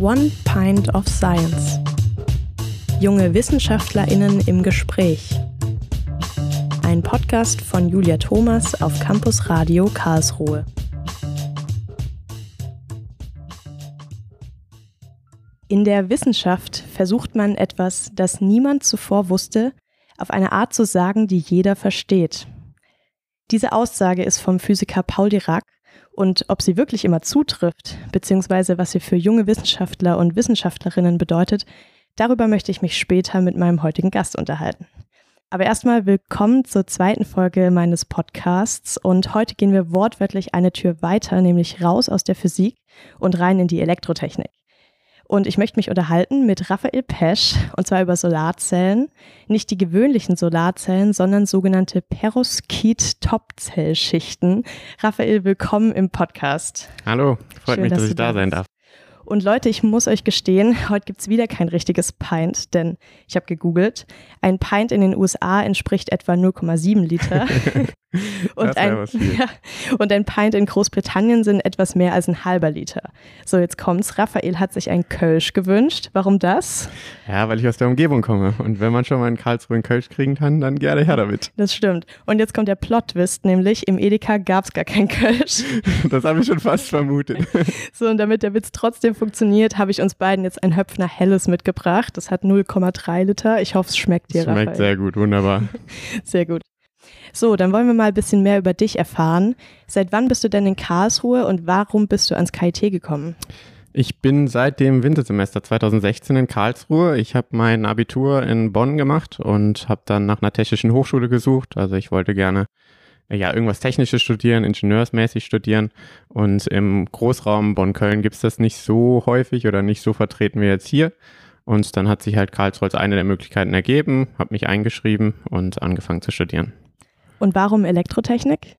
One Pint of Science. Junge WissenschaftlerInnen im Gespräch. Ein Podcast von Julia Thomas auf Campus Radio Karlsruhe. In der Wissenschaft versucht man etwas, das niemand zuvor wusste, auf eine Art zu sagen, die jeder versteht. Diese Aussage ist vom Physiker Paul Dirac und ob sie wirklich immer zutrifft, beziehungsweise was sie für junge Wissenschaftler und Wissenschaftlerinnen bedeutet, darüber möchte ich mich später mit meinem heutigen Gast unterhalten. Aber erstmal willkommen zur zweiten Folge meines Podcasts und heute gehen wir wortwörtlich eine Tür weiter, nämlich raus aus der Physik und rein in die Elektrotechnik. Und ich möchte mich unterhalten mit Raphael Pesch und zwar über Solarzellen. Nicht die gewöhnlichen Solarzellen, sondern sogenannte Perovskit-Topzellschichten. Raphael, willkommen im Podcast. Hallo, freut Schön, mich, dass, dass ich da sein darf. Und Leute, ich muss euch gestehen, heute gibt es wieder kein richtiges Pint, denn ich habe gegoogelt. Ein Pint in den USA entspricht etwa 0,7 Liter. und, ein, ja, und ein Pint in Großbritannien sind etwas mehr als ein halber Liter. So, jetzt kommt's. Raphael hat sich ein Kölsch gewünscht. Warum das? Ja, weil ich aus der Umgebung komme. Und wenn man schon mal in Karlsruhe einen Kölsch kriegen kann, dann gerne her damit. Das stimmt. Und jetzt kommt der Plot-Twist, nämlich im Edeka gab es gar kein Kölsch. das habe ich schon fast vermutet. so, und damit der Witz trotzdem funktioniert, habe ich uns beiden jetzt ein Höpfner Helles mitgebracht. Das hat 0,3 Liter. Ich hoffe, es schmeckt dir, Schmeckt Raphael. sehr gut, wunderbar. sehr gut. So, dann wollen wir mal ein bisschen mehr über dich erfahren. Seit wann bist du denn in Karlsruhe und warum bist du ans KIT gekommen? Ich bin seit dem Wintersemester 2016 in Karlsruhe. Ich habe mein Abitur in Bonn gemacht und habe dann nach einer technischen Hochschule gesucht. Also ich wollte gerne ja, irgendwas Technisches studieren, ingenieursmäßig studieren. Und im Großraum Bonn-Köln gibt es das nicht so häufig oder nicht so vertreten wie jetzt hier. Und dann hat sich halt Karlsruhe als eine der Möglichkeiten ergeben, habe mich eingeschrieben und angefangen zu studieren. Und warum Elektrotechnik?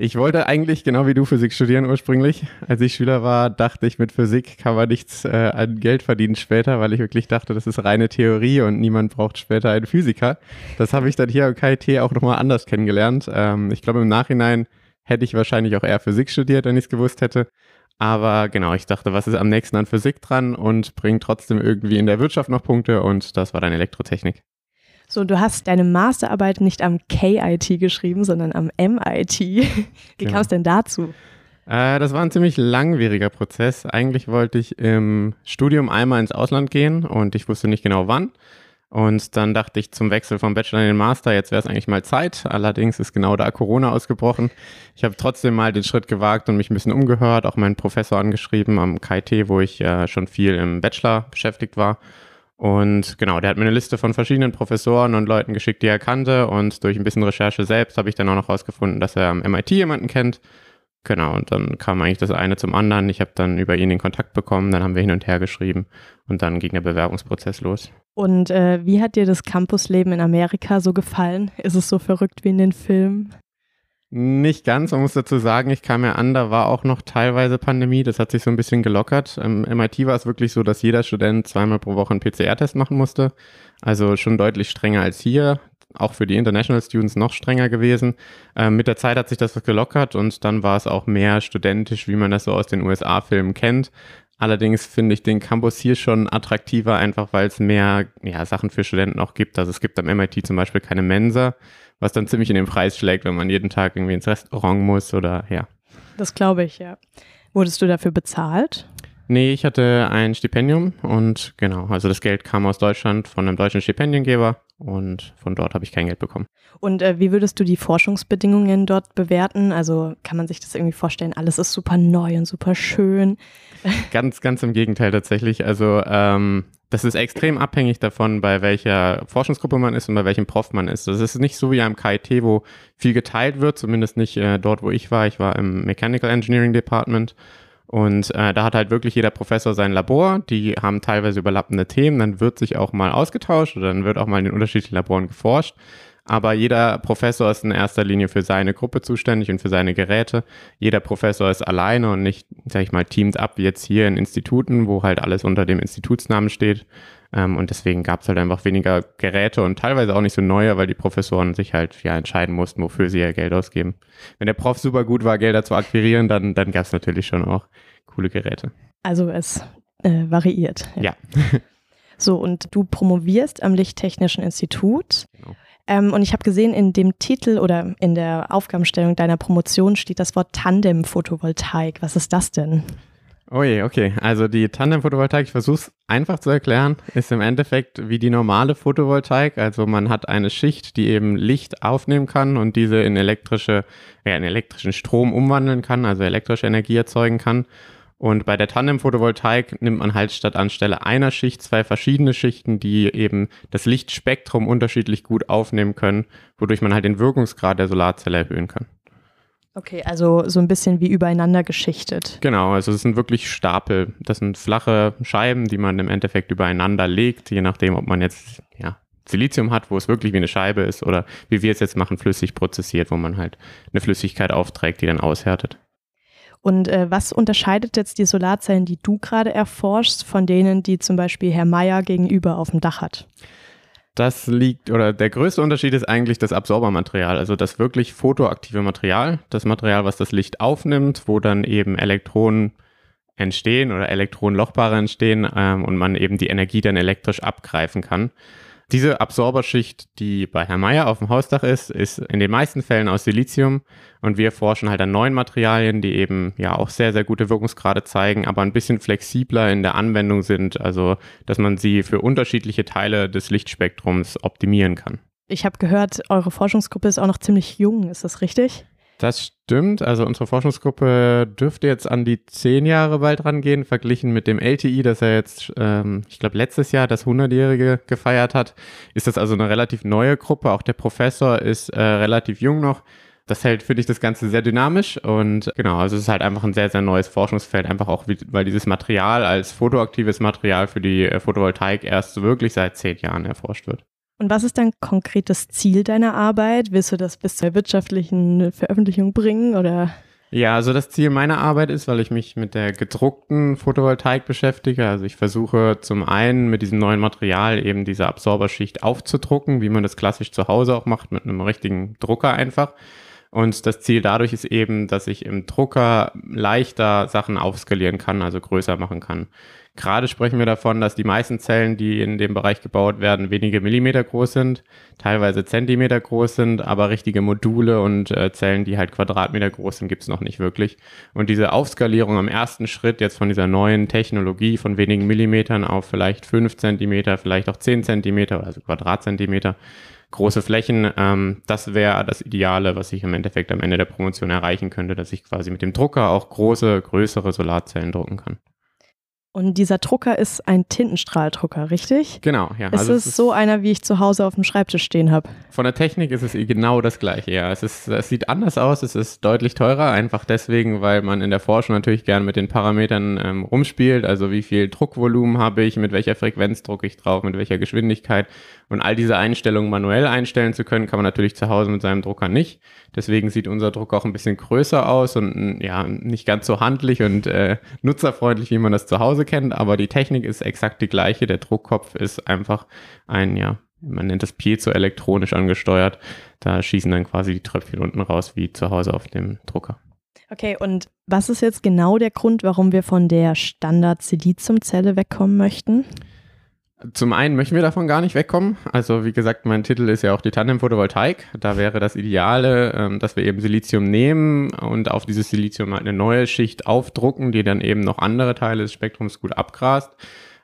Ich wollte eigentlich genau wie du Physik studieren ursprünglich. Als ich Schüler war, dachte ich, mit Physik kann man nichts äh, an Geld verdienen später, weil ich wirklich dachte, das ist reine Theorie und niemand braucht später einen Physiker. Das habe ich dann hier am KIT auch nochmal anders kennengelernt. Ähm, ich glaube, im Nachhinein hätte ich wahrscheinlich auch eher Physik studiert, wenn ich es gewusst hätte. Aber genau, ich dachte, was ist am nächsten an Physik dran und bringt trotzdem irgendwie in der Wirtschaft noch Punkte und das war dann Elektrotechnik. So, du hast deine Masterarbeit nicht am KIT geschrieben, sondern am MIT. Wie genau. kam es denn dazu? Äh, das war ein ziemlich langwieriger Prozess. Eigentlich wollte ich im Studium einmal ins Ausland gehen und ich wusste nicht genau wann. Und dann dachte ich zum Wechsel vom Bachelor in den Master, jetzt wäre es eigentlich mal Zeit. Allerdings ist genau da Corona ausgebrochen. Ich habe trotzdem mal den Schritt gewagt und mich ein bisschen umgehört, auch meinen Professor angeschrieben am KIT, wo ich äh, schon viel im Bachelor beschäftigt war. Und genau, der hat mir eine Liste von verschiedenen Professoren und Leuten geschickt, die er kannte. Und durch ein bisschen Recherche selbst habe ich dann auch noch rausgefunden, dass er am MIT jemanden kennt. Genau, und dann kam eigentlich das eine zum anderen. Ich habe dann über ihn den Kontakt bekommen, dann haben wir hin und her geschrieben und dann ging der Bewerbungsprozess los. Und äh, wie hat dir das Campusleben in Amerika so gefallen? Ist es so verrückt wie in den Filmen? Nicht ganz, man muss dazu sagen, ich kam ja an, da war auch noch teilweise Pandemie, das hat sich so ein bisschen gelockert. Im MIT war es wirklich so, dass jeder Student zweimal pro Woche einen PCR-Test machen musste, also schon deutlich strenger als hier, auch für die International Students noch strenger gewesen. Ähm, mit der Zeit hat sich das gelockert und dann war es auch mehr studentisch, wie man das so aus den USA-Filmen kennt. Allerdings finde ich den Campus hier schon attraktiver, einfach weil es mehr ja, Sachen für Studenten auch gibt. Also es gibt am MIT zum Beispiel keine Mensa was dann ziemlich in den Preis schlägt, wenn man jeden Tag irgendwie ins Restaurant muss oder ja. Das glaube ich, ja. Wurdest du dafür bezahlt? Nee, ich hatte ein Stipendium und genau, also das Geld kam aus Deutschland von einem deutschen Stipendiengeber und von dort habe ich kein Geld bekommen. Und äh, wie würdest du die Forschungsbedingungen dort bewerten? Also kann man sich das irgendwie vorstellen, alles ist super neu und super schön? Ganz, ganz im Gegenteil tatsächlich. Also ähm, das ist extrem abhängig davon, bei welcher Forschungsgruppe man ist und bei welchem Prof man ist. Das ist nicht so wie am KIT, wo viel geteilt wird, zumindest nicht äh, dort, wo ich war. Ich war im Mechanical Engineering Department und äh, da hat halt wirklich jeder Professor sein Labor. Die haben teilweise überlappende Themen. Dann wird sich auch mal ausgetauscht oder dann wird auch mal in den unterschiedlichen Laboren geforscht. Aber jeder Professor ist in erster Linie für seine Gruppe zuständig und für seine Geräte. Jeder Professor ist alleine und nicht, sag ich mal, teamed ab wie jetzt hier in Instituten, wo halt alles unter dem Institutsnamen steht. Ähm, und deswegen gab es halt einfach weniger Geräte und teilweise auch nicht so neue, weil die Professoren sich halt ja entscheiden mussten, wofür sie ihr Geld ausgeben. Wenn der Prof super gut war, Gelder zu akquirieren, dann, dann gab es natürlich schon auch coole Geräte. Also es äh, variiert. Ja. so, und du promovierst am Lichttechnischen Institut. Genau. Ähm, und ich habe gesehen, in dem Titel oder in der Aufgabenstellung deiner Promotion steht das Wort Tandem-Photovoltaik. Was ist das denn? Oh je, okay. Also die Tandem-Photovoltaik, ich versuche es einfach zu erklären, ist im Endeffekt wie die normale Photovoltaik. Also man hat eine Schicht, die eben Licht aufnehmen kann und diese in elektrische, ja, in elektrischen Strom umwandeln kann, also elektrische Energie erzeugen kann. Und bei der Tandem-Photovoltaik nimmt man halt statt anstelle einer Schicht zwei verschiedene Schichten, die eben das Lichtspektrum unterschiedlich gut aufnehmen können, wodurch man halt den Wirkungsgrad der Solarzelle erhöhen kann. Okay, also so ein bisschen wie übereinander geschichtet. Genau, also es sind wirklich Stapel. Das sind flache Scheiben, die man im Endeffekt übereinander legt, je nachdem, ob man jetzt ja, Silizium hat, wo es wirklich wie eine Scheibe ist, oder wie wir es jetzt machen, flüssig prozessiert, wo man halt eine Flüssigkeit aufträgt, die dann aushärtet. Und äh, was unterscheidet jetzt die Solarzellen, die du gerade erforschst, von denen, die zum Beispiel Herr Meier gegenüber auf dem Dach hat? Das liegt, oder der größte Unterschied ist eigentlich das Absorbermaterial, also das wirklich photoaktive Material, das Material, was das Licht aufnimmt, wo dann eben Elektronen entstehen oder Elektronenlochbare entstehen ähm, und man eben die Energie dann elektrisch abgreifen kann. Diese Absorberschicht, die bei Herrn Meyer auf dem Hausdach ist, ist in den meisten Fällen aus Silizium und wir forschen halt an neuen Materialien, die eben ja auch sehr, sehr gute Wirkungsgrade zeigen, aber ein bisschen flexibler in der Anwendung sind, also dass man sie für unterschiedliche Teile des Lichtspektrums optimieren kann. Ich habe gehört, eure Forschungsgruppe ist auch noch ziemlich jung, ist das richtig? Das stimmt. Also unsere Forschungsgruppe dürfte jetzt an die zehn Jahre bald rangehen, verglichen mit dem LTI, das er jetzt, ähm, ich glaube, letztes Jahr das 100-Jährige gefeiert hat. Ist das also eine relativ neue Gruppe. Auch der Professor ist äh, relativ jung noch. Das hält, finde ich, das Ganze sehr dynamisch und genau, also es ist halt einfach ein sehr, sehr neues Forschungsfeld, einfach auch, weil dieses Material als photoaktives Material für die äh, Photovoltaik erst wirklich seit zehn Jahren erforscht wird. Und was ist dein konkretes Ziel deiner Arbeit? Willst du das bis zur wirtschaftlichen Veröffentlichung bringen oder? Ja, also das Ziel meiner Arbeit ist, weil ich mich mit der gedruckten Photovoltaik beschäftige. Also ich versuche zum einen mit diesem neuen Material eben diese Absorberschicht aufzudrucken, wie man das klassisch zu Hause auch macht, mit einem richtigen Drucker einfach. Und das Ziel dadurch ist eben, dass ich im Drucker leichter Sachen aufskalieren kann, also größer machen kann. Gerade sprechen wir davon, dass die meisten Zellen, die in dem Bereich gebaut werden, wenige Millimeter groß sind, teilweise Zentimeter groß sind, aber richtige Module und äh, Zellen, die halt Quadratmeter groß sind, gibt es noch nicht wirklich. Und diese Aufskalierung am ersten Schritt jetzt von dieser neuen Technologie von wenigen Millimetern auf vielleicht fünf Zentimeter, vielleicht auch zehn Zentimeter, also Quadratzentimeter, große Flächen, ähm, das wäre das Ideale, was ich im Endeffekt am Ende der Promotion erreichen könnte, dass ich quasi mit dem Drucker auch große, größere Solarzellen drucken kann. Und dieser Drucker ist ein Tintenstrahldrucker, richtig? Genau, ja. Es also ist, es so einer, wie ich zu Hause auf dem Schreibtisch stehen habe. Von der Technik ist es genau das gleiche, ja. Es, ist, es sieht anders aus, es ist deutlich teurer, einfach deswegen, weil man in der Forschung natürlich gern mit den Parametern ähm, rumspielt. Also wie viel Druckvolumen habe ich, mit welcher Frequenz drucke ich drauf, mit welcher Geschwindigkeit. Und all diese Einstellungen manuell einstellen zu können, kann man natürlich zu Hause mit seinem Drucker nicht. Deswegen sieht unser Drucker auch ein bisschen größer aus und ja, nicht ganz so handlich und äh, nutzerfreundlich, wie man das zu Hause kennt. Aber die Technik ist exakt die gleiche. Der Druckkopf ist einfach ein, ja, man nennt das piezoelektronisch angesteuert. Da schießen dann quasi die Tröpfchen unten raus, wie zu Hause auf dem Drucker. Okay, und was ist jetzt genau der Grund, warum wir von der Standard-Siliziumzelle wegkommen möchten? Zum einen möchten wir davon gar nicht wegkommen. Also wie gesagt, mein Titel ist ja auch die Tandem-Photovoltaik. Da wäre das Ideale, ähm, dass wir eben Silizium nehmen und auf dieses Silizium eine neue Schicht aufdrucken, die dann eben noch andere Teile des Spektrums gut abgrast.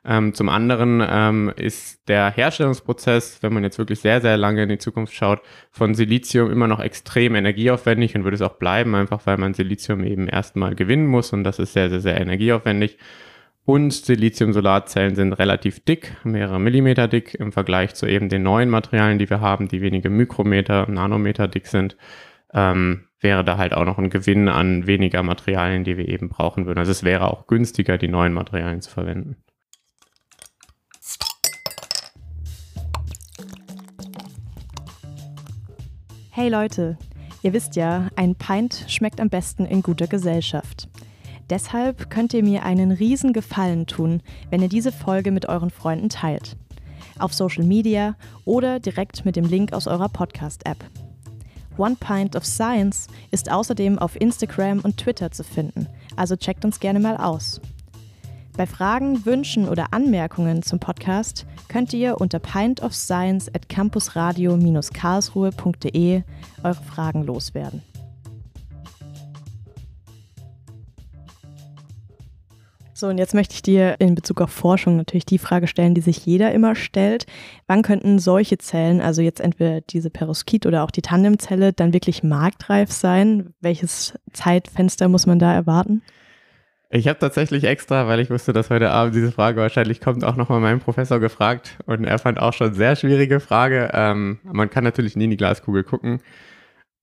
Ähm, zum anderen ähm, ist der Herstellungsprozess, wenn man jetzt wirklich sehr, sehr lange in die Zukunft schaut, von Silizium immer noch extrem energieaufwendig und würde es auch bleiben, einfach weil man Silizium eben erstmal gewinnen muss und das ist sehr, sehr, sehr energieaufwendig. Und Silizium-Solarzellen sind relativ dick, mehrere Millimeter dick im Vergleich zu eben den neuen Materialien, die wir haben, die wenige Mikrometer, Nanometer dick sind. Ähm, wäre da halt auch noch ein Gewinn an weniger Materialien, die wir eben brauchen würden. Also es wäre auch günstiger, die neuen Materialien zu verwenden. Hey Leute, ihr wisst ja, ein Pint schmeckt am besten in guter Gesellschaft. Deshalb könnt ihr mir einen riesen Gefallen tun, wenn ihr diese Folge mit euren Freunden teilt. Auf Social Media oder direkt mit dem Link aus eurer Podcast-App. One Pint of Science ist außerdem auf Instagram und Twitter zu finden, also checkt uns gerne mal aus. Bei Fragen, Wünschen oder Anmerkungen zum Podcast könnt ihr unter pintofscience at campusradio-karlsruhe.de eure Fragen loswerden. So, und jetzt möchte ich dir in Bezug auf Forschung natürlich die Frage stellen, die sich jeder immer stellt. Wann könnten solche Zellen, also jetzt entweder diese Peroskit oder auch die Tandemzelle, dann wirklich marktreif sein? Welches Zeitfenster muss man da erwarten? Ich habe tatsächlich extra, weil ich wusste, dass heute Abend diese Frage wahrscheinlich kommt, auch nochmal meinen Professor gefragt und er fand auch schon sehr schwierige Frage. Ähm, man kann natürlich nie in die Glaskugel gucken.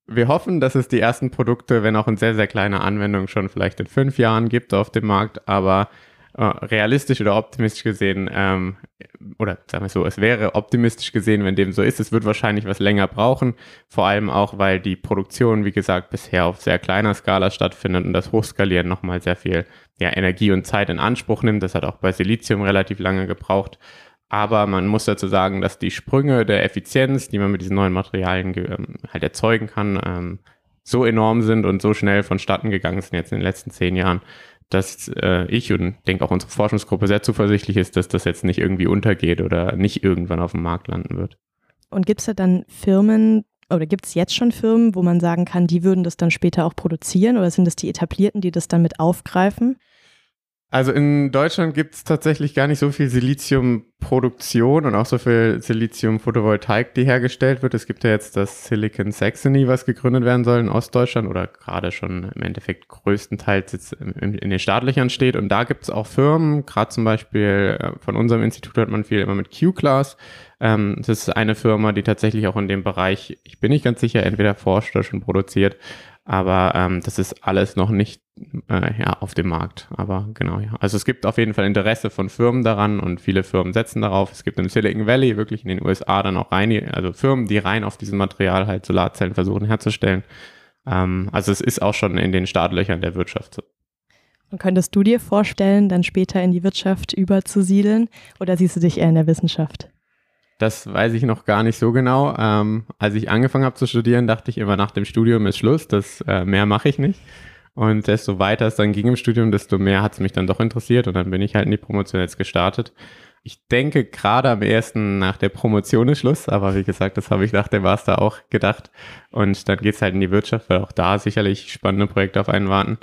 Wir hoffen, dass es die ersten Produkte, wenn auch in sehr, sehr kleiner Anwendung, schon vielleicht in fünf Jahren gibt auf dem Markt, aber äh, realistisch oder optimistisch gesehen, ähm, oder sagen wir so, es wäre optimistisch gesehen, wenn dem so ist. Es wird wahrscheinlich was länger brauchen, vor allem auch, weil die Produktion, wie gesagt, bisher auf sehr kleiner Skala stattfindet und das Hochskalieren nochmal sehr viel ja, Energie und Zeit in Anspruch nimmt. Das hat auch bei Silizium relativ lange gebraucht. Aber man muss dazu sagen, dass die Sprünge der Effizienz, die man mit diesen neuen Materialien ähm, halt erzeugen kann, ähm, so enorm sind und so schnell vonstatten gegangen sind jetzt in den letzten zehn Jahren, dass äh, ich und denke auch unsere Forschungsgruppe sehr zuversichtlich ist, dass das jetzt nicht irgendwie untergeht oder nicht irgendwann auf dem Markt landen wird. Und gibt es da dann Firmen oder gibt es jetzt schon Firmen, wo man sagen kann, die würden das dann später auch produzieren oder sind es die etablierten, die das dann mit aufgreifen? Also in Deutschland gibt es tatsächlich gar nicht so viel Siliziumproduktion und auch so viel Silizium-Photovoltaik, die hergestellt wird. Es gibt ja jetzt das Silicon Saxony, was gegründet werden soll in Ostdeutschland oder gerade schon im Endeffekt größtenteils jetzt in, den staatlichen steht. Und da gibt es auch Firmen, gerade zum Beispiel äh, von unserem Institut hat man viel immer mit Q-Class. Ähm, das ist eine Firma, die tatsächlich auch in dem Bereich, ich bin nicht ganz sicher, entweder forscht oder schon produziert. Aber ähm, das ist alles noch nicht äh, ja, auf dem Markt. Aber genau, ja. Also es gibt auf jeden Fall Interesse von Firmen daran und viele Firmen setzen darauf. Es gibt im Silicon Valley wirklich in den USA dann auch rein, also Firmen, die rein auf diesem Material halt Solarzellen versuchen herzustellen. Ähm, also es ist auch schon in den Startlöchern der Wirtschaft so. Und könntest du dir vorstellen, dann später in die Wirtschaft überzusiedeln oder siehst du dich eher in der Wissenschaft? Das weiß ich noch gar nicht so genau. Ähm, als ich angefangen habe zu studieren, dachte ich immer, nach dem Studium ist Schluss, das äh, mehr mache ich nicht. Und desto weiter es dann ging im Studium, desto mehr hat es mich dann doch interessiert und dann bin ich halt in die Promotion jetzt gestartet. Ich denke, gerade am ersten nach der Promotion ist Schluss, aber wie gesagt, das habe ich nach dem Master auch gedacht. Und dann geht es halt in die Wirtschaft, weil auch da sicherlich spannende Projekte auf einen warten.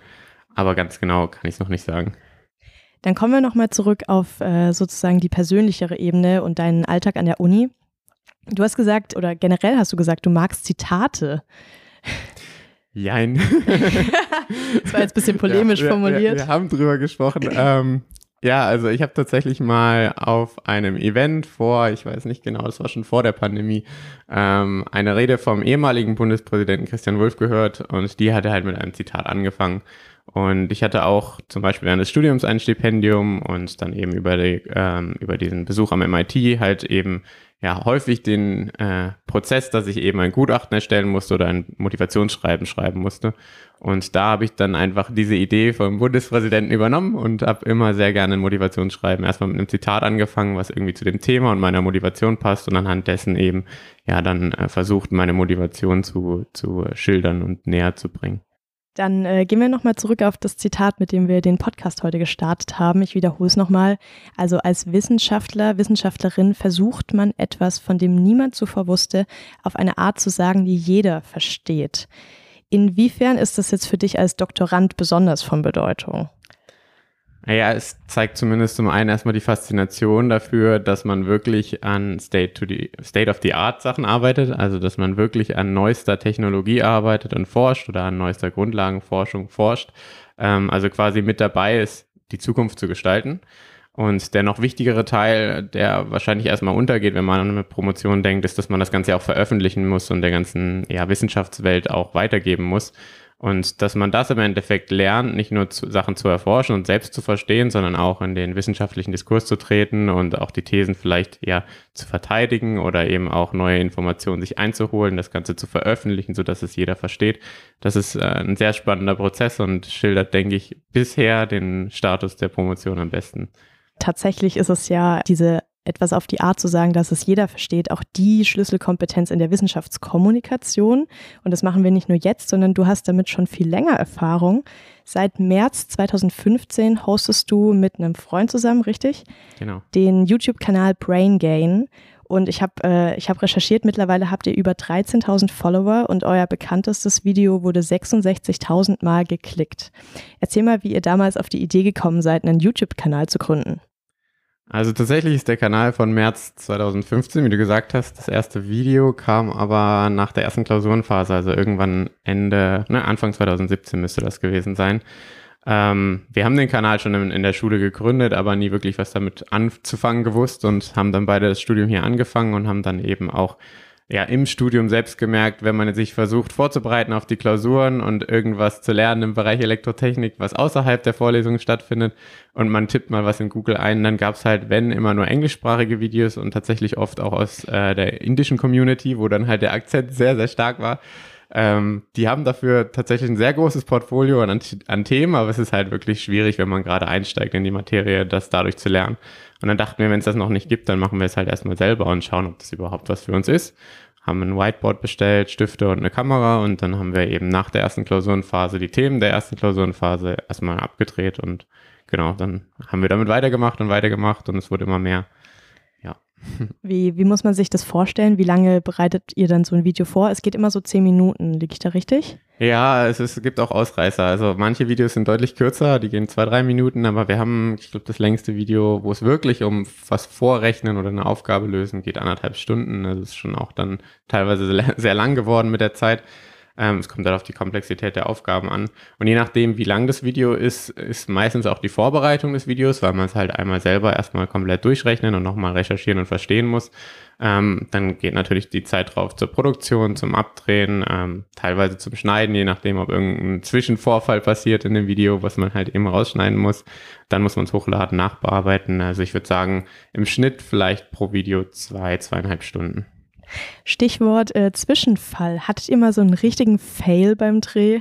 Aber ganz genau kann ich es noch nicht sagen. Dann kommen wir nochmal zurück auf äh, sozusagen die persönlichere Ebene und deinen Alltag an der Uni. Du hast gesagt, oder generell hast du gesagt, du magst Zitate. Jein. das war jetzt ein bisschen polemisch ja, wir, formuliert. Wir, wir, haben drüber gesprochen. ähm, ja, also ich habe tatsächlich mal auf einem Event vor, ich weiß nicht genau, das war schon vor der Pandemie, ähm, eine Rede vom ehemaligen Bundespräsidenten Christian Wulff gehört und die hatte halt mit einem Zitat angefangen. Und ich hatte auch zum Beispiel während des Studiums ein Stipendium und dann eben über, die, ähm, über diesen Besuch am MIT halt eben ja häufig den äh, Prozess, dass ich eben ein Gutachten erstellen musste oder ein Motivationsschreiben schreiben musste. Und da habe ich dann einfach diese Idee vom Bundespräsidenten übernommen und habe immer sehr gerne ein Motivationsschreiben erstmal mit einem Zitat angefangen, was irgendwie zu dem Thema und meiner Motivation passt und anhand dessen eben ja dann äh, versucht, meine Motivation zu, zu schildern und näher zu bringen. Dann äh, gehen wir nochmal zurück auf das Zitat, mit dem wir den Podcast heute gestartet haben. Ich wiederhole es nochmal. Also als Wissenschaftler, Wissenschaftlerin versucht man etwas, von dem niemand zuvor wusste, auf eine Art zu sagen, die jeder versteht. Inwiefern ist das jetzt für dich als Doktorand besonders von Bedeutung? Naja, es zeigt zumindest zum einen erstmal die Faszination dafür, dass man wirklich an State, to the, State of the Art Sachen arbeitet, also dass man wirklich an neuester Technologie arbeitet und forscht oder an neuester Grundlagenforschung forscht, ähm, also quasi mit dabei ist, die Zukunft zu gestalten. Und der noch wichtigere Teil, der wahrscheinlich erstmal untergeht, wenn man an eine Promotion denkt, ist, dass man das Ganze auch veröffentlichen muss und der ganzen ja, Wissenschaftswelt auch weitergeben muss. Und dass man das im Endeffekt lernt, nicht nur zu, Sachen zu erforschen und selbst zu verstehen, sondern auch in den wissenschaftlichen Diskurs zu treten und auch die Thesen vielleicht ja zu verteidigen oder eben auch neue Informationen sich einzuholen, das Ganze zu veröffentlichen, sodass es jeder versteht. Das ist äh, ein sehr spannender Prozess und schildert, denke ich, bisher den Status der Promotion am besten. Tatsächlich ist es ja diese etwas auf die Art zu sagen, dass es jeder versteht, auch die Schlüsselkompetenz in der Wissenschaftskommunikation. Und das machen wir nicht nur jetzt, sondern du hast damit schon viel länger Erfahrung. Seit März 2015 hostest du mit einem Freund zusammen, richtig? Genau. Den YouTube-Kanal Brain Gain. Und ich habe äh, hab recherchiert, mittlerweile habt ihr über 13.000 Follower und euer bekanntestes Video wurde 66.000 Mal geklickt. Erzähl mal, wie ihr damals auf die Idee gekommen seid, einen YouTube-Kanal zu gründen. Also tatsächlich ist der Kanal von März 2015, wie du gesagt hast. Das erste Video kam aber nach der ersten Klausurenphase, also irgendwann Ende, ne, Anfang 2017 müsste das gewesen sein. Ähm, wir haben den Kanal schon in, in, der Schule gegründet, aber nie wirklich was damit anzufangen gewusst und haben dann beide das Studium hier angefangen und haben dann eben auch ja, im Studium selbst gemerkt, wenn man sich versucht vorzubereiten auf die Klausuren und irgendwas zu lernen im Bereich Elektrotechnik, was außerhalb der Vorlesung stattfindet und man tippt mal was in Google ein, dann gab es halt, wenn, immer nur englischsprachige Videos und tatsächlich oft auch aus äh, der indischen Community, wo dann halt der Akzent sehr, sehr stark war. Ähm, die haben dafür tatsächlich ein sehr großes Portfolio an, an Themen, aber es ist halt wirklich schwierig, wenn man gerade einsteigt in die Materie, das dadurch zu lernen. Und dann dachten wir, wenn es das noch nicht gibt, dann machen wir es halt erstmal selber und schauen, ob das überhaupt was für uns ist. Haben ein Whiteboard bestellt, Stifte und eine Kamera und dann haben wir eben nach der ersten Klausurenphase die Themen der ersten Klausurenphase erstmal abgedreht und genau, dann haben wir damit weitergemacht und weitergemacht und es wurde immer mehr. Wie, wie muss man sich das vorstellen? Wie lange bereitet ihr dann so ein Video vor? Es geht immer so zehn Minuten, liege ich da richtig? Ja, es, ist, es gibt auch Ausreißer. Also manche Videos sind deutlich kürzer, die gehen zwei, drei Minuten, aber wir haben, ich glaube, das längste Video, wo es wirklich um was vorrechnen oder eine Aufgabe lösen geht, anderthalb Stunden. Das ist schon auch dann teilweise sehr lang geworden mit der Zeit. Ähm, es kommt dann auf die Komplexität der Aufgaben an. Und je nachdem, wie lang das Video ist, ist meistens auch die Vorbereitung des Videos, weil man es halt einmal selber erstmal komplett durchrechnen und nochmal recherchieren und verstehen muss. Ähm, dann geht natürlich die Zeit drauf zur Produktion, zum Abdrehen, ähm, teilweise zum Schneiden, je nachdem, ob irgendein Zwischenvorfall passiert in dem Video, was man halt eben rausschneiden muss. Dann muss man es hochladen, nachbearbeiten. Also ich würde sagen, im Schnitt vielleicht pro Video zwei, zweieinhalb Stunden. Stichwort äh, Zwischenfall. Hattet ihr mal so einen richtigen Fail beim Dreh?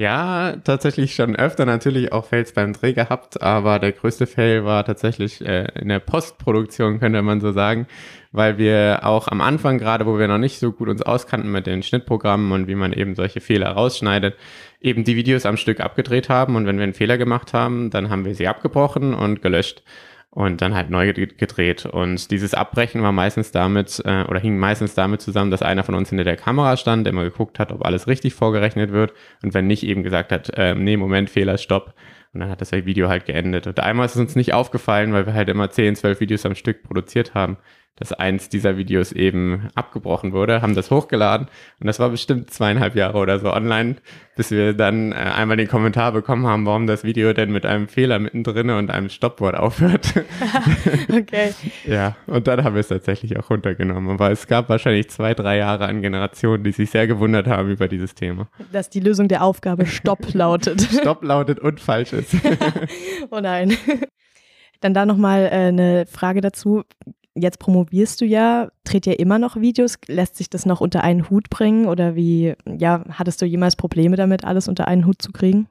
Ja, tatsächlich schon öfter natürlich auch Fails beim Dreh gehabt, aber der größte Fail war tatsächlich äh, in der Postproduktion, könnte man so sagen, weil wir auch am Anfang, gerade wo wir noch nicht so gut uns auskannten mit den Schnittprogrammen und wie man eben solche Fehler rausschneidet, eben die Videos am Stück abgedreht haben und wenn wir einen Fehler gemacht haben, dann haben wir sie abgebrochen und gelöscht und dann halt neu gedreht. Und dieses Abbrechen war meistens damit äh, oder hing meistens damit zusammen, dass einer von uns hinter der Kamera stand, der immer geguckt hat, ob alles richtig vorgerechnet wird und wenn nicht eben gesagt hat, äh, nee, Moment, Fehler, Stopp. Und dann hat das Video halt geendet. Und einmal ist es uns nicht aufgefallen, weil wir halt immer 10, 12 Videos am Stück produziert haben dass eins dieser Videos eben abgebrochen wurde, haben das hochgeladen und das war bestimmt zweieinhalb Jahre oder so online, bis wir dann äh, einmal den Kommentar bekommen haben, warum das Video denn mit einem Fehler mittendrin und einem Stoppwort aufhört. okay. ja, und dann haben wir es tatsächlich auch runtergenommen. Aber es gab wahrscheinlich zwei, drei Jahre an Generationen, die sich sehr gewundert haben über dieses Thema. Dass die Lösung der Aufgabe Stopp lautet. Stopp lautet und falsch ist. oh nein. Dann da nochmal äh, eine Frage dazu jetzt promovierst du ja, dreht ja immer noch Videos. Lässt sich das noch unter einen Hut bringen oder wie, ja, hattest du jemals Probleme damit, alles unter einen Hut zu kriegen?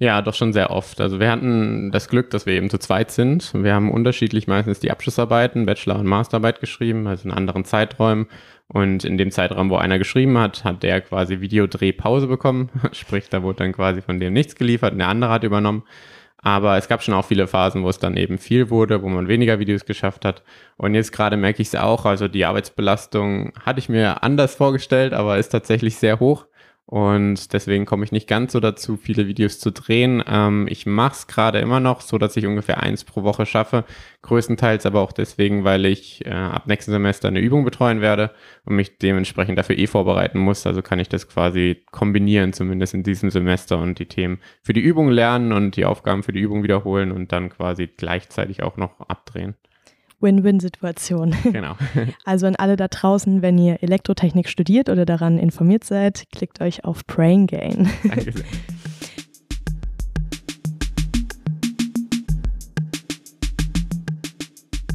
Ja, doch schon sehr oft. Also wir hatten das Glück, dass wir eben zu zweit sind. Wir haben unterschiedlich meistens die Abschlussarbeiten, Bachelor- und Masterarbeit geschrieben, also in anderen Zeiträumen. Und in dem Zeitraum, wo einer geschrieben hat, hat der quasi Videodrehpause bekommen. Sprich, da wurde dann quasi von dem nichts geliefert und der andere hat übernommen. Aber es gab schon auch viele Phasen, wo es dann eben viel wurde, wo man weniger Videos geschafft hat. Und jetzt gerade merke ich es auch. Also die Arbeitsbelastung hatte ich mir anders vorgestellt, aber ist tatsächlich sehr hoch. Und deswegen komme ich nicht ganz so dazu, viele Videos zu drehen. Ähm, ich mache es gerade immer noch so, dass ich ungefähr eins pro Woche schaffe. Größtenteils aber auch deswegen, weil ich äh, ab nächsten Semester eine Übung betreuen werde und mich dementsprechend dafür eh vorbereiten muss. Also kann ich das quasi kombinieren, zumindest in diesem Semester und die Themen für die Übung lernen und die Aufgaben für die Übung wiederholen und dann quasi gleichzeitig auch noch abdrehen. Win-Win-Situation. Genau. Also an alle da draußen, wenn ihr Elektrotechnik studiert oder daran informiert seid, klickt euch auf Brain Gain. Danke sehr.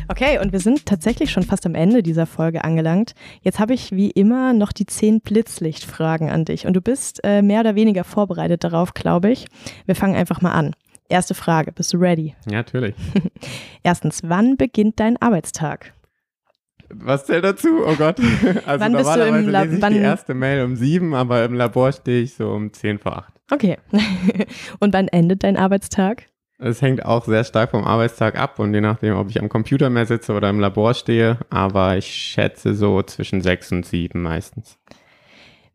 Okay, und wir sind tatsächlich schon fast am Ende dieser Folge angelangt. Jetzt habe ich wie immer noch die zehn Blitzlichtfragen an dich und du bist äh, mehr oder weniger vorbereitet darauf, glaube ich. Wir fangen einfach mal an. Erste Frage, bist du ready? Ja, natürlich. Erstens, wann beginnt dein Arbeitstag? Was zählt dazu? Oh Gott. Also Wann bist du im Lab- lese ich wann- die erste Mail um sieben, aber im Labor stehe ich so um zehn vor acht. Okay. Und wann endet dein Arbeitstag? Es hängt auch sehr stark vom Arbeitstag ab und je nachdem, ob ich am Computer mehr sitze oder im Labor stehe, aber ich schätze so zwischen sechs und sieben meistens.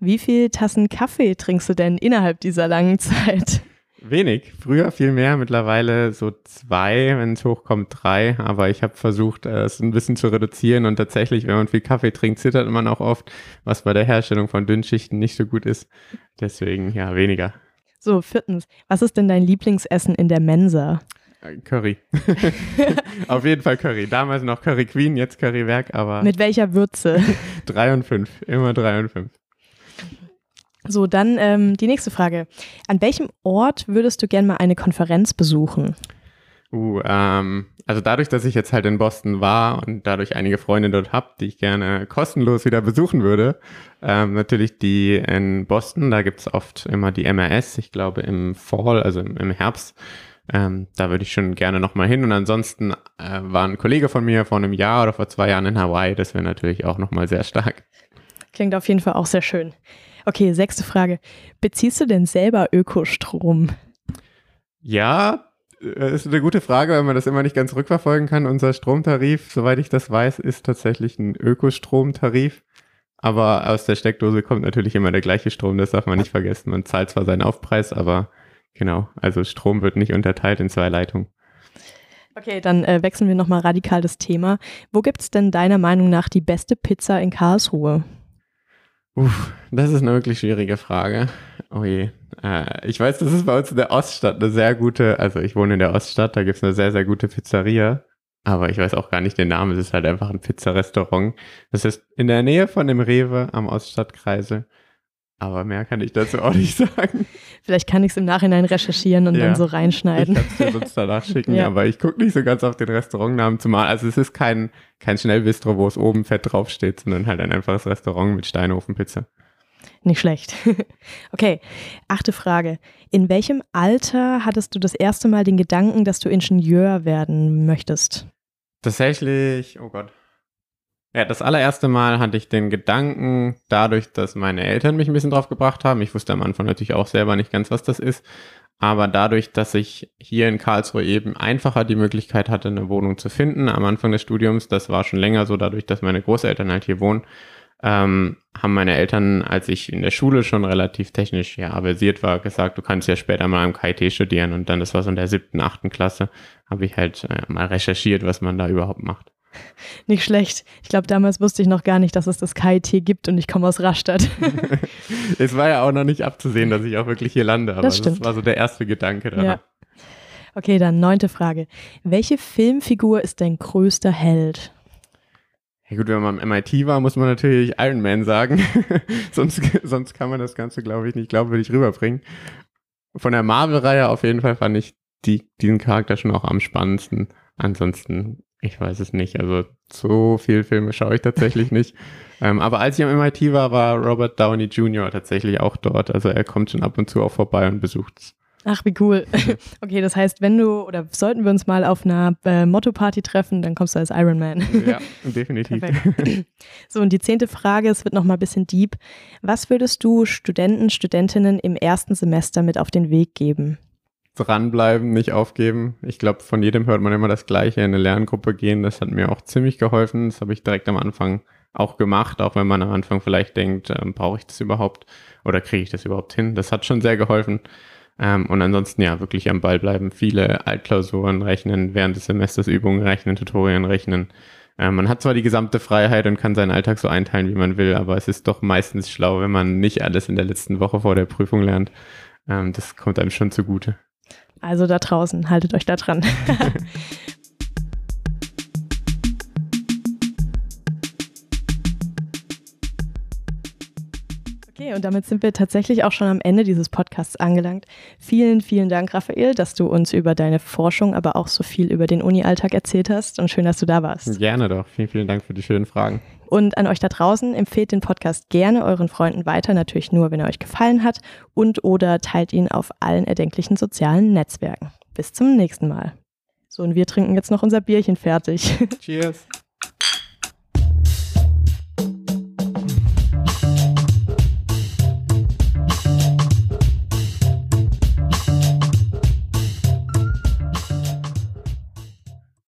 Wie viel Tassen Kaffee trinkst du denn innerhalb dieser langen Zeit? Wenig. Früher viel mehr, mittlerweile so zwei, wenn es hochkommt, drei. Aber ich habe versucht, es ein bisschen zu reduzieren und tatsächlich, wenn man viel Kaffee trinkt, zittert man auch oft, was bei der Herstellung von Dünnschichten nicht so gut ist. Deswegen ja, weniger. So, viertens, was ist denn dein Lieblingsessen in der Mensa? Äh, Curry. Auf jeden Fall Curry. Damals noch Curry Queen, jetzt Curry Werk, aber Mit welcher Würze? drei und fünf. Immer drei und fünf. So, dann ähm, die nächste Frage. An welchem Ort würdest du gern mal eine Konferenz besuchen? Uh, ähm, also dadurch, dass ich jetzt halt in Boston war und dadurch einige Freunde dort habe, die ich gerne kostenlos wieder besuchen würde, ähm, natürlich die in Boston, da gibt's oft immer die MRS, ich glaube im Fall, also im, im Herbst. Ähm, da würde ich schon gerne nochmal hin. Und ansonsten äh, war ein Kollege von mir vor einem Jahr oder vor zwei Jahren in Hawaii. Das wäre natürlich auch nochmal sehr stark. Klingt auf jeden Fall auch sehr schön. Okay, sechste Frage. Beziehst du denn selber Ökostrom? Ja, äh, ist eine gute Frage, weil man das immer nicht ganz rückverfolgen kann. Unser Stromtarif, soweit ich das weiß, ist tatsächlich ein Ökostromtarif. Aber aus der Steckdose kommt natürlich immer der gleiche Strom, das darf man nicht vergessen. Man zahlt zwar seinen Aufpreis, aber genau, also Strom wird nicht unterteilt in zwei Leitungen. Okay, dann äh, wechseln wir nochmal radikal das Thema. Wo gibt es denn deiner Meinung nach die beste Pizza in Karlsruhe? Uff, das ist eine wirklich schwierige Frage. Oh je. Äh, ich weiß, das ist bei uns in der Oststadt eine sehr gute, also ich wohne in der Oststadt, da gibt's eine sehr, sehr gute Pizzeria. Aber ich weiß auch gar nicht den Namen, es ist halt einfach ein Pizzarestaurant. Das ist in der Nähe von dem Rewe am Oststadtkreisel. Aber mehr kann ich dazu auch nicht sagen. Vielleicht kann ich es im Nachhinein recherchieren und Ja. dann so Ich reinschneiden. kann es dir sonst danach schicken, Ja. aber ich gucke nicht so ganz auf den Restaurantnamen zumal. Also es ist kein, kein Schnellbistro, wo es oben fett draufsteht, sondern halt ein einfaches Restaurant mit Steinofenpizza. Nicht schlecht. okay, achte Frage. In welchem Alter hattest du das erste Mal den Gedanken, dass du Ingenieur werden möchtest? Tatsächlich, oh Gott. Ja, das allererste Mal hatte ich den Gedanken, dadurch, dass meine Eltern mich ein bisschen drauf gebracht haben. Ich wusste am Anfang natürlich auch selber nicht ganz, was das ist. Aber dadurch, dass ich hier in Karlsruhe eben einfacher die Möglichkeit hatte, eine Wohnung zu finden am Anfang des Studiums, das war schon länger so, dadurch, dass meine Großeltern halt hier wohnen, ähm, haben meine Eltern, als ich in der Schule schon relativ technisch ja versiert war, gesagt, du kannst ja später mal am KIT studieren. Und dann, das war so in der siebten, achten Klasse, habe ich halt äh, mal recherchiert, was man da überhaupt macht. Nicht schlecht. Ich glaube, damals wusste ich noch gar nicht, dass es das KIT gibt und ich komme aus Rastatt. es war ja auch noch nicht abzusehen, dass ich auch wirklich hier lande, aber Das das, war so der erste Gedanke daran. ja. Okay, dann neunte Frage. Welche Filmfigur ist dein größter Held? Ja gut, wenn man am MIT war, muss man natürlich Iron Man sagen. sonst, sonst kann man das Ganze, glaube ich, nicht glaubwürdig rüberbringen. Von der Marvel-Reihe auf jeden Fall fand ich die, diesen Charakter schon auch am spannendsten. Ansonsten, ich weiß es nicht. Also so viele Filme schaue ich tatsächlich nicht. Ähm, aber als ich am MIT war, war Robert Downey Jr. tatsächlich auch dort. Also er kommt schon ab und zu auch vorbei und besucht's. Ach, wie cool. Okay, das heißt, wenn du oder sollten wir uns mal auf einer äh, Motto-Party treffen, dann kommst du als Iron Man. Ja, definitiv. Perfekt. So, und die zehnte Frage, es wird nochmal ein bisschen deep. Was würdest du Studenten, Studentinnen im ersten Semester mit auf den Weg geben? Dranbleiben, nicht aufgeben. Ich glaube, von jedem hört man immer das Gleiche, in eine Lerngruppe gehen. Das hat mir auch ziemlich geholfen. Das habe ich direkt am Anfang auch gemacht, auch wenn man am Anfang vielleicht denkt, ähm, brauche ich das überhaupt oder kriege ich das überhaupt hin? Das hat schon sehr geholfen. Ähm, und ansonsten ja, wirklich am Ball bleiben, viele Altklausuren rechnen, während des Semesters Übungen rechnen, Tutorien rechnen. Ähm, man hat zwar die gesamte Freiheit und kann seinen Alltag so einteilen, wie man will, aber es ist doch meistens schlau, wenn man nicht alles in der letzten Woche vor der Prüfung lernt. Ähm, das kommt einem schon zugute. Also da draußen, haltet euch da dran. Okay, und damit sind wir tatsächlich auch schon am Ende dieses Podcasts angelangt. Vielen, vielen Dank, Raphael, dass du uns über deine Forschung, aber auch so viel über den Uni-Alltag erzählt hast und schön, dass du da warst. Gerne doch. Vielen, vielen Dank für die schönen Fragen. Und an euch da draußen empfehlt den Podcast gerne euren Freunden weiter, natürlich nur, wenn er euch gefallen hat und oder teilt ihn auf allen erdenklichen sozialen Netzwerken. Bis zum nächsten Mal. So, und wir trinken jetzt noch unser Bierchen fertig. Cheers.